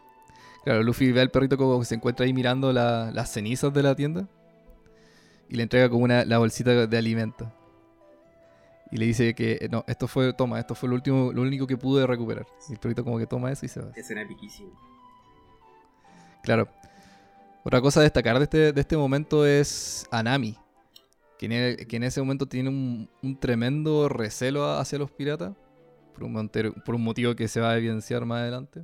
Claro, Luffy ve al perrito como se encuentra ahí mirando las cenizas de la tienda y le entrega como una, la bolsita de alimento. Y le dice que eh, no, esto fue, toma, esto fue lo último, lo único que pude recuperar. Y el perrito como que toma eso y se va. Escena piquísimo. Claro. Otra cosa a destacar de este, de este momento es Anami. Que en, que en ese momento tiene un, un, tremendo recelo hacia los piratas. Por un, por un motivo que se va a evidenciar más adelante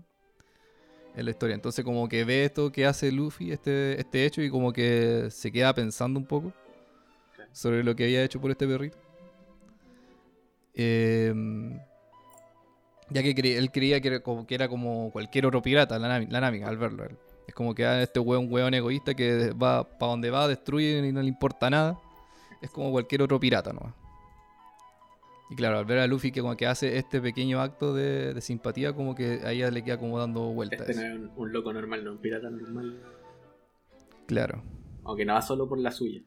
en la historia. Entonces como que ve esto que hace Luffy, este, este hecho, y como que se queda pensando un poco sobre lo que había hecho por este perrito. Em, ya que él creía que era, como, que era como cualquier otro pirata, la Nami, al verlo. Es como que ah, este hueón, hueón egoísta que va para donde va, destruye y no le importa nada. Es como cualquier otro pirata nomás. Y claro, al ver a Luffy que como que hace este pequeño acto de, simpatía, como que a ella le queda como dando vueltas. Este no es un, loco normal, no un pirata normal. Claro. Aunque no va solo por la suya.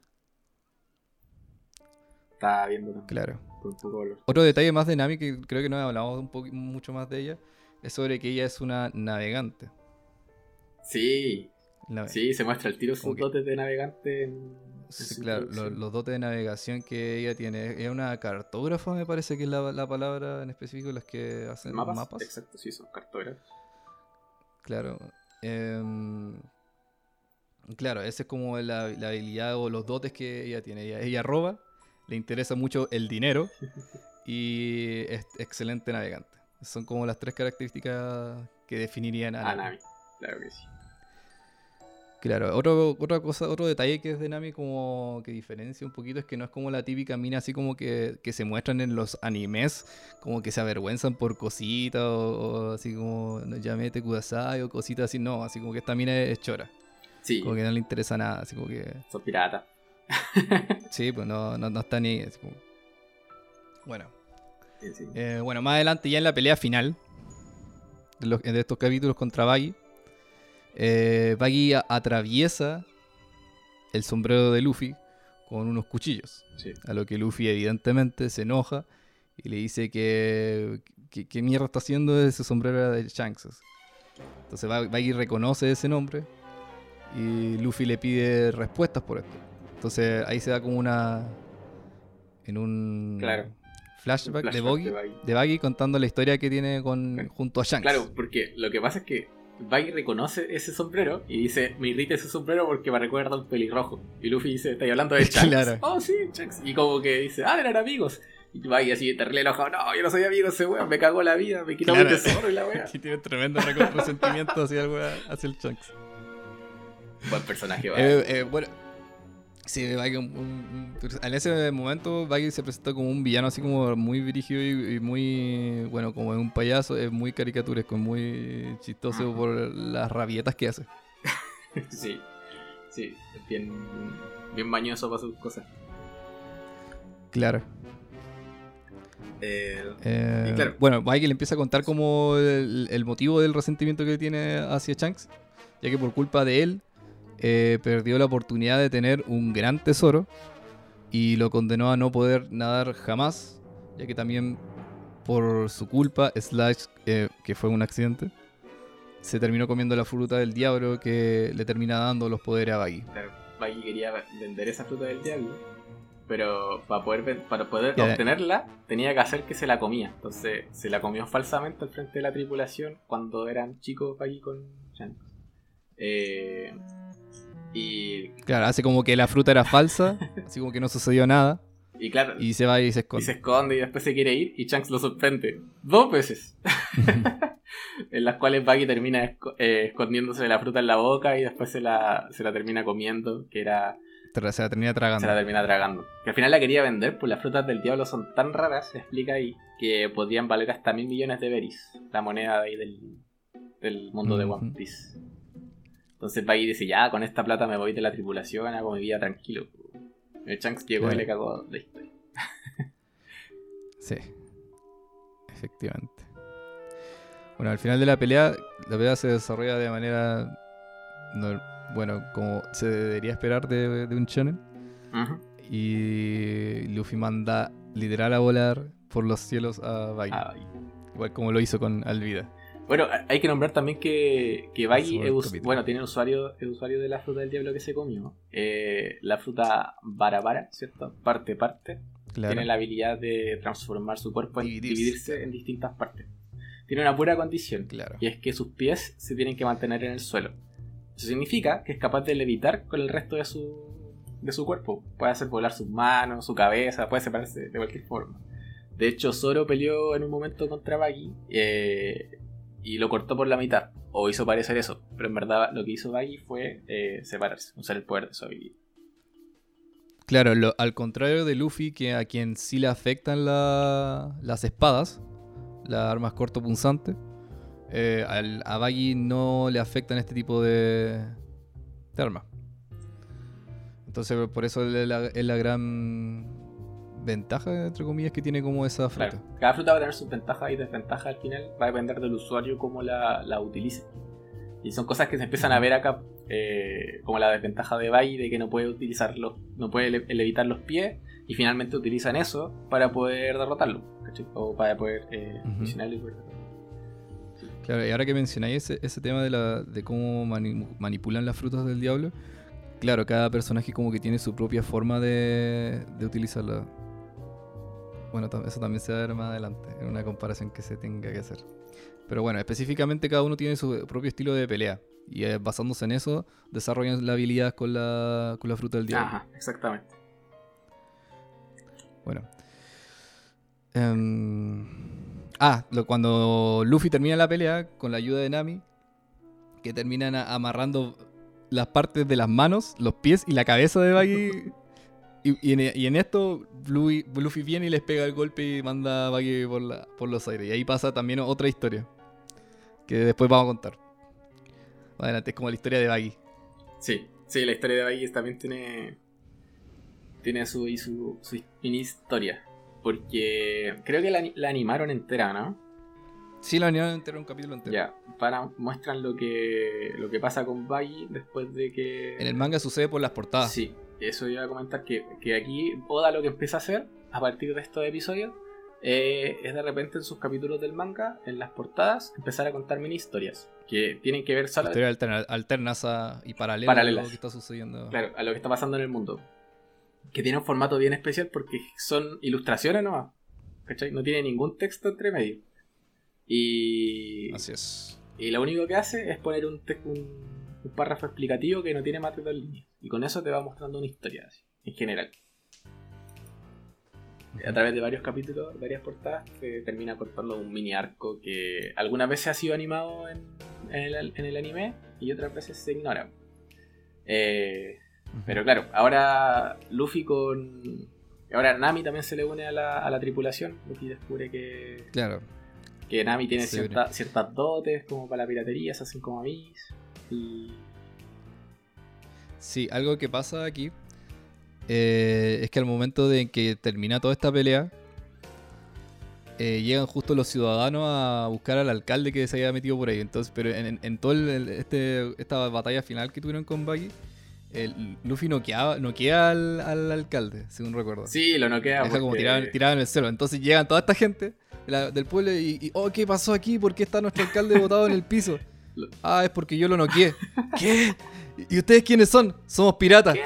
estaba viendo. Claro. Por. Otro detalle más de Nami que creo que no hablamos un poco, mucho más de ella es sobre que ella es una navegante. Sí, Nave- sí, se muestra el tiro sus dotes de navegante en, Sí, claro, los dotes de navegación que ella tiene. Es una cartógrafa, me parece que es la, la palabra en específico, las que hacen ¿Mapas? mapas. Exacto, sí, son cartógrafos. Claro. Em, claro, esa es como la, la habilidad o los dotes que ella tiene. Ella, ella roba, le interesa mucho el dinero y es excelente navegante. Son como las tres características que definirían a Ah, Nami. Nami, claro que sí. Claro, otro, otra cosa, otro detalle que es de Nami como que diferencia un poquito es que no es como la típica mina así como que, que se muestran en los animes, como que se avergüenzan por cositas o, o así como no, llamete kudasai o cositas así, no, así como que esta mina es chora, Sí, como que no le interesa nada, así como que son piratas. sí, pues no, no, no está ni como... Bueno, Sí, sí. eh, bueno, más adelante ya en la pelea final de, los- de estos capítulos contra Baggy, eh, Baggy atraviesa el sombrero de Luffy con unos cuchillos. Sí. A lo que Luffy evidentemente se enoja y le dice que, que, que mierda está haciendo ese sombrero de Shanks. Entonces Ba- Baggy reconoce ese nombre y Luffy le pide respuestas por esto. Entonces ahí se da como una... En un Claro. flashback, de, Boggy, de Baggy. contando la historia que tiene con, junto a Shanks. Claro, porque lo que pasa es que Baggy reconoce ese sombrero y dice, me irrita ese sombrero porque me recuerda a un pelirrojo. Y Luffy dice, ¿estáis hablando de Shanks? Claro. Oh, sí, Shanks. Y como que dice, ah, eran amigos. Y Baggy así, terrible enojado, no, yo no soy amigo ese weón, me cagó la vida, me quitó Claro. mi tesoro y la wea. Aquí tiene tremendo resentimiento hacia el, wea- hacia el Shanks. Buen personaje, Baggy. Eh, eh, bueno, sí, un- un- en ese momento Baggy se presentó como un villano así como muy dirigido y, y muy, bueno, como un payaso, es muy caricaturesco, muy chistoso Ajá. por las rabietas que hace. Sí, sí, es bien, bien mañoso para sus cosas. Claro. Eh, Eh, Y claro. Bueno, Baggy le empieza a contar como el, el motivo del resentimiento que tiene hacia Shanks, ya que por culpa de él eh, perdió la oportunidad de tener un gran tesoro y lo condenó a no poder nadar jamás, ya que también por su culpa Slash, eh, que fue un accidente, se terminó comiendo la fruta del diablo que le termina dando los poderes a Baggy. claro, Baggy quería vender esa fruta del diablo, pero para poder, para poder obtenerla tenía que hacer que se la comía. Entonces se la comió falsamente al frente de la tripulación cuando eran chicos Baggy con. Eh, y, Claro, hace como que la fruta era falsa, así como que no sucedió nada, y claro, y se va y se y esconde. se esconde y después se quiere ir y Shanks lo sorprende dos veces. en las cuales Baggy termina esco- eh, escondiéndose la fruta en la boca y después se la, se la termina comiendo, que era se la termina se tragando. la termina tragando. Que al final la quería vender, pues las frutas del diablo son tan raras, se explica ahí, que podrían valer hasta mil millones de beris, la moneda de ahí del, del mundo de One. Piece. Entonces Baggy dice, ya, con esta plata me voy de la tripulación, hago mi vida tranquilo. El Shanks llegó Claro. y le cagó la historia. Sí, efectivamente. Bueno, al final de la pelea, la pelea se desarrolla de manera, no- bueno, como se debería esperar de, de un shonen. Y Luffy manda literal a volar por los cielos a Baggy. Igual como lo hizo con Alvida. Bueno, hay que nombrar también que, que Baggy es, el bueno, tiene usuario, es usuario de la fruta del diablo que se comió. Eh, la fruta Barabara, ¿cierto? Parte parte. Claro. Tiene la habilidad de transformar su cuerpo en Dividirse, en distintas partes. Tiene una pura condición, Claro. y es que sus pies se tienen que mantener en el suelo. Eso significa que es capaz de levitar con el resto de su, de su cuerpo. Puede hacer volar sus manos, su cabeza, puede separarse de cualquier forma. De hecho, Zoro peleó en un momento contra Baggy eh, y lo cortó por la mitad. O hizo parecer eso. Pero en verdad lo que hizo Baggy fue eh, separarse, usar el poder de su habilidad. Claro, al contrario de Luffy, que a quien sí le afectan la- las espadas, las armas cortopunzantes, eh, al- a Baggy no le afectan este tipo de, de armas. Entonces, por eso es la gran ventaja, entre comillas, que tiene como esa fruta. Claro, cada fruta va a tener sus ventajas y desventajas al final. Va a depender del usuario cómo la, la utilice. Y son cosas que se empiezan a ver acá, eh, como la desventaja de Baggy, de que no puede utilizarlos, no puede le- levitar los pies y finalmente utilizan eso para poder derrotarlo, O para poder eh, Claro, y ahora que mencionáis ese, tema de, la, de cómo manipulan las frutas del diablo, claro, cada personaje como que tiene su propia forma de, de utilizarla. Bueno, eso también se va a ver más adelante, en una comparación que se tenga que hacer. Pero bueno, específicamente cada uno tiene su propio estilo de pelea. Y eh, basándose en eso, desarrollan la habilidad con la, con la fruta del diablo. Ajá, exactamente. Bueno. Em, ah, cuando Luffy termina la pelea con la ayuda de Nami, que terminan amarrando las partes de las manos, los pies y la cabeza de Baggy. Y, en, esto, Luffy, viene y les pega el golpe y manda a Baggy por, la, por los aires. Y ahí pasa también otra historia. Que después vamos a contar. Adelante, es como la historia de Baggy. Sí, sí, la historia de Baggy también tiene tiene su, su, su historia. Porque creo que la, animaron entera, ¿no? Sí, la animaron entera, un capítulo entero. Ya, para, muestran lo que, lo que pasa con Baggy después de que... En el manga sucede por las portadas. Sí, eso iba a comentar que, que aquí Oda lo que empieza a hacer a partir de estos episodios eh, es de repente en sus capítulos del manga, en las portadas, empezar a contar mini historias que tienen que ver solo... Historias alternas y paralelas, a lo que está sucediendo. Claro, a lo que está pasando en el mundo que tiene un formato bien especial porque son ilustraciones nomás. ¿Cachai? No tiene ningún texto entre medio. Y. Así es. Y lo único que hace es poner un, un, párrafo explicativo que no tiene más de dos líneas. Y con eso te va mostrando una historia, así, en general. A través de varios capítulos, varias portadas, te termina cortando un mini arco que algunas veces ha sido animado en, el, en el anime y otras veces se ignora. Eh, pero claro, ahora Luffy con. Ahora Nami también se le une a la, a la tripulación. Luffy descubre que. Claro. Que Nami tiene ciertas dotes como para la piratería, se hacen como amis. Y. Sí, algo que pasa aquí eh, es que al momento de que termina toda esta pelea, eh, llegan justo los ciudadanos a buscar al alcalde que se había metido por ahí. Entonces, pero en, en, todo este, esta batalla final que tuvieron con Buggy, el Luffy noqueaba, noquea al, al, alcalde, según recuerdo. Sí, lo noquea. Deja como tirado, en el cielo. Entonces llegan toda esta gente del pueblo y, oh, ¿qué pasó aquí? ¿Por qué está nuestro alcalde botado en el piso? Ah, es porque yo lo noqueé. ¿Qué? ¿Y ustedes quiénes son? Somos piratas.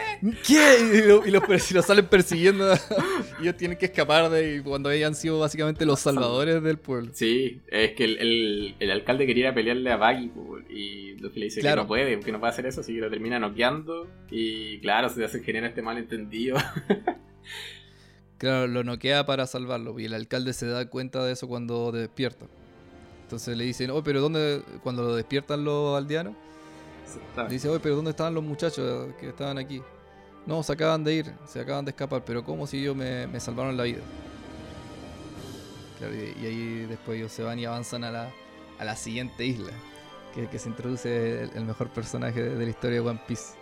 ¿Qué? Y, los, salen persiguiendo. y ellos tienen que escapar de cuando hayan sido básicamente los salvadores del pueblo. Sí, es que el, alcalde quería pelearle a Baggy y Luffy le dice que no puede, que no puede hacer eso, así que lo termina noqueando. Y claro, se hace genera este malentendido. claro, lo noquea para salvarlo y el alcalde se da cuenta de eso cuando despierta. Entonces le dicen, oh, pero ¿dónde? Cuando lo despiertan los aldeanos Dice, oye, pero ¿dónde estaban los muchachos que estaban aquí? No, se acaban de ir, se acaban de escapar, pero ¿cómo si ellos me, salvaron la vida? y, ahí después ellos se van y avanzan a la, a la siguiente isla, que, que se introduce el, mejor personaje de, la historia de One Piece.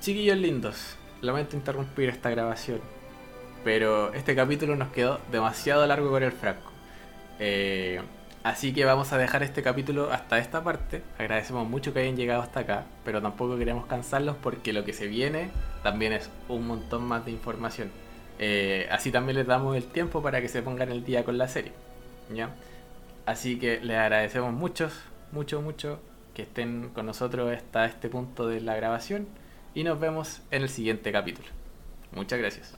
Chiquillos lindos, lamento interrumpir esta grabación, pero este capítulo nos quedó demasiado largo con el Franco. Eh, Así que vamos a dejar este capítulo hasta esta parte. Agradecemos mucho que hayan llegado hasta acá, pero tampoco queremos cansarlos porque lo que se viene también es un montón más de información. Eh, así también les damos el tiempo para que se pongan el día con la serie. ¿ya? Así que les agradecemos mucho, mucho, mucho que estén con nosotros hasta este punto de la grabación y nos vemos en el siguiente capítulo. Muchas gracias.